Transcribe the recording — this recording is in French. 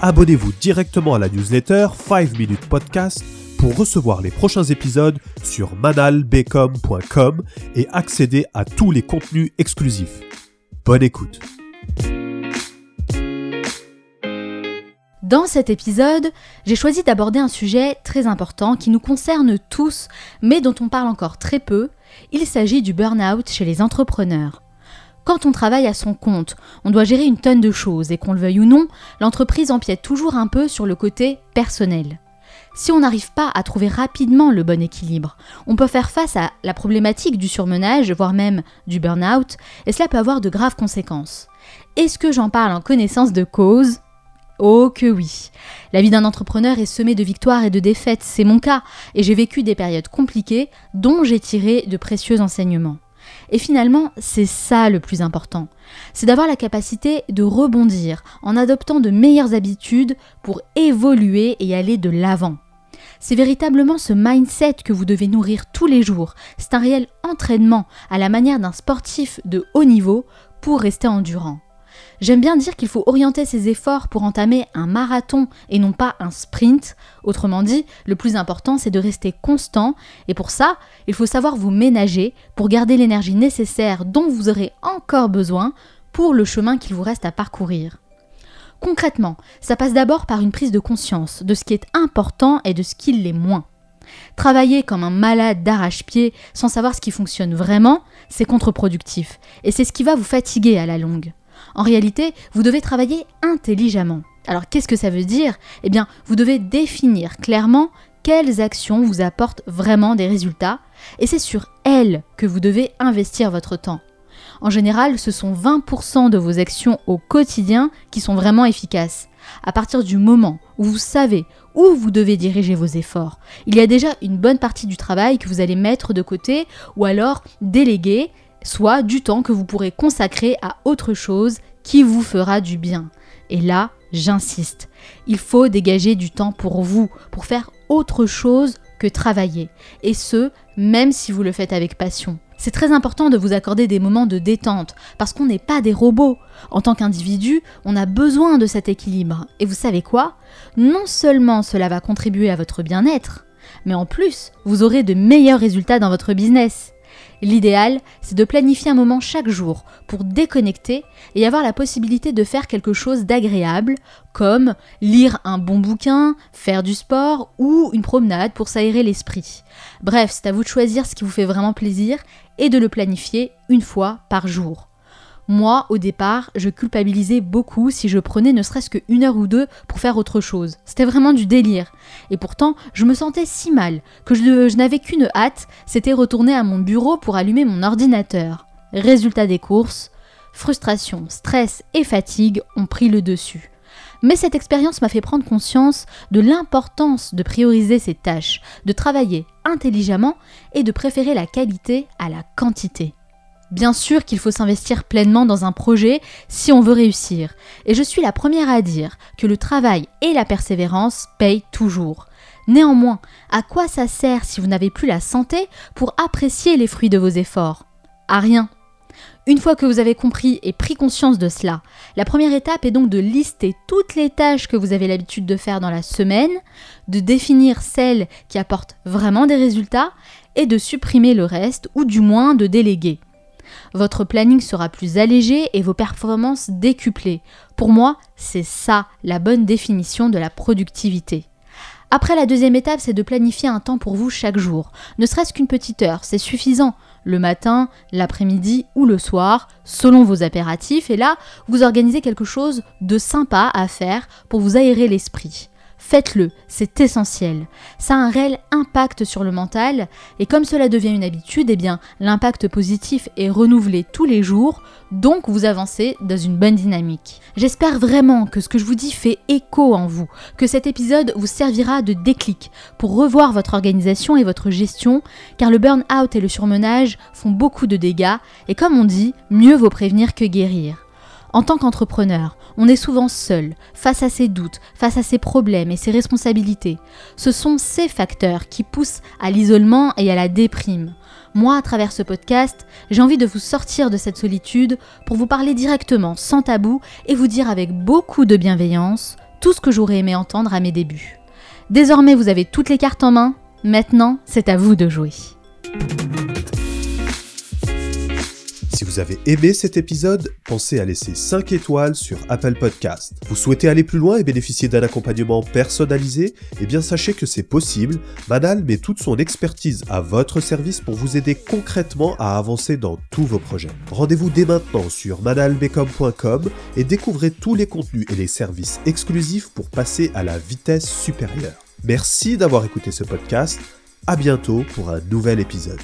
abonnez-vous directement à la newsletter 5 Minutes Podcast pour recevoir les prochains épisodes sur manalbecom.com et accéder à tous les contenus exclusifs. Bonne écoute. Dans cet épisode, j'ai choisi d'aborder un sujet très important qui nous concerne tous, mais dont on parle encore très peu. Il s'agit du burn-out chez les entrepreneurs. Quand on travaille à son compte, on doit gérer une tonne de choses et qu'on le veuille ou non, l'entreprise empiète toujours un peu sur le côté personnel. Si on n'arrive pas à trouver rapidement le bon équilibre, on peut faire face à la problématique du surmenage, voire même du burn-out, et cela peut avoir de graves conséquences. Est-ce que j'en parle en connaissance de cause? Oh que oui. La vie d'un entrepreneur est semée de victoires et de défaites, c'est mon cas, et j'ai vécu des périodes compliquées dont j'ai tiré de précieux enseignements. Et finalement, c'est ça le plus important. C'est d'avoir la capacité de rebondir en adoptant de meilleures habitudes pour évoluer et aller de l'avant. C'est véritablement ce mindset que vous devez nourrir tous les jours. C'est un réel entraînement à la manière d'un sportif de haut niveau pour rester endurant. J'aime bien dire qu'il faut orienter ses efforts pour entamer un marathon et non pas un sprint. Autrement dit, le plus important, c'est de rester constant et pour ça, il faut savoir vous ménager pour garder l'énergie nécessaire dont vous aurez encore besoin pour le chemin qu'il vous reste à parcourir. Concrètement, ça passe d'abord par une prise de conscience de ce qui est important et de ce qui l'est moins. Travailler comme un malade d'arrache-pied sans savoir ce qui fonctionne vraiment, c'est contre-productif et c'est ce qui va vous fatiguer à la longue. En réalité, vous devez travailler intelligemment. Alors qu'est-ce que ça veut dire? Eh bien, vous devez définir clairement quelles actions vous apportent vraiment des résultats, et c'est sur elles que vous devez investir votre temps. En général, ce sont 20% de vos actions au quotidien qui sont vraiment efficaces. À partir du moment où vous savez où vous devez diriger vos efforts, il y a déjà une bonne partie du travail que vous allez mettre de côté ou alors déléguer soit du temps que vous pourrez consacrer à autre chose qui vous fera du bien. Et là, j'insiste, il faut dégager du temps pour vous, pour faire autre chose que travailler. Et ce, même si vous le faites avec passion. C'est très important de vous accorder des moments de détente, parce qu'on n'est pas des robots. En tant qu'individu, on a besoin de cet équilibre. Et vous savez quoi? Non seulement cela va contribuer à votre bien-être, mais en plus, vous aurez de meilleurs résultats dans votre business. L'idéal, c'est de planifier un moment chaque jour pour déconnecter et avoir la possibilité de faire quelque chose d'agréable, comme lire un bon bouquin, faire du sport ou une promenade pour s'aérer l'esprit. Bref, c'est à vous de choisir ce qui vous fait vraiment plaisir et de le planifier une fois par jour. Moi, au départ, je culpabilisais beaucoup si je prenais ne serait-ce qu'une heure ou deux pour faire autre chose. C'était vraiment du délire. Et pourtant, je me sentais si mal que je, n'avais qu'une hâte, c'était retourner à mon bureau pour allumer mon ordinateur. Résultat des courses, frustration, stress et fatigue ont pris le dessus. Mais cette expérience m'a fait prendre conscience de l'importance de prioriser ses tâches, de travailler intelligemment et de préférer la qualité à la quantité. Bien sûr qu'il faut s'investir pleinement dans un projet si on veut réussir, et je suis la première à dire que le travail et la persévérance payent toujours. Néanmoins, à quoi ça sert si vous n'avez plus la santé pour apprécier les fruits de vos efforts? À rien. Une fois que vous avez compris et pris conscience de cela, la première étape est donc de lister toutes les tâches que vous avez l'habitude de faire dans la semaine, de définir celles qui apportent vraiment des résultats et de supprimer le reste ou du moins de déléguer. Votre planning sera plus allégé et vos performances décuplées. Pour moi, c'est ça la bonne définition de la productivité. Après, la deuxième étape, c'est de planifier un temps pour vous chaque jour. Ne serait-ce qu'une petite heure, c'est suffisant. Le matin, l'après-midi ou le soir, selon vos impératifs. Et là, vous organisez quelque chose de sympa à faire pour vous aérer l'esprit. Faites-le, c'est essentiel. Ça a un réel impact sur le mental et comme cela devient une habitude, eh bien l'impact positif est renouvelé tous les jours, donc vous avancez dans une bonne dynamique. J'espère vraiment que ce que je vous dis fait écho en vous, que cet épisode vous servira de déclic pour revoir votre organisation et votre gestion, car le burn-out et le surmenage font beaucoup de dégâts et comme on dit, mieux vaut prévenir que guérir. En tant qu'entrepreneur, on est souvent seul, face à ses doutes, face à ses problèmes et ses responsabilités. Ce sont ces facteurs qui poussent à l'isolement et à la déprime. Moi, à travers ce podcast, j'ai envie de vous sortir de cette solitude pour vous parler directement, sans tabou, et vous dire avec beaucoup de bienveillance tout ce que j'aurais aimé entendre à mes débuts. Désormais, vous avez toutes les cartes en main. Maintenant, c'est à vous de jouer. Si vous avez aimé cet épisode, pensez à laisser 5 étoiles sur Apple Podcast. Vous souhaitez aller plus loin et bénéficier d'un accompagnement personnalisé? Eh bien sachez que c'est possible. Manal met toute son expertise à votre service pour vous aider concrètement à avancer dans tous vos projets. Rendez-vous dès maintenant sur manalbecom.com et découvrez tous les contenus et les services exclusifs pour passer à la vitesse supérieure. Merci d'avoir écouté ce podcast. À bientôt pour un nouvel épisode.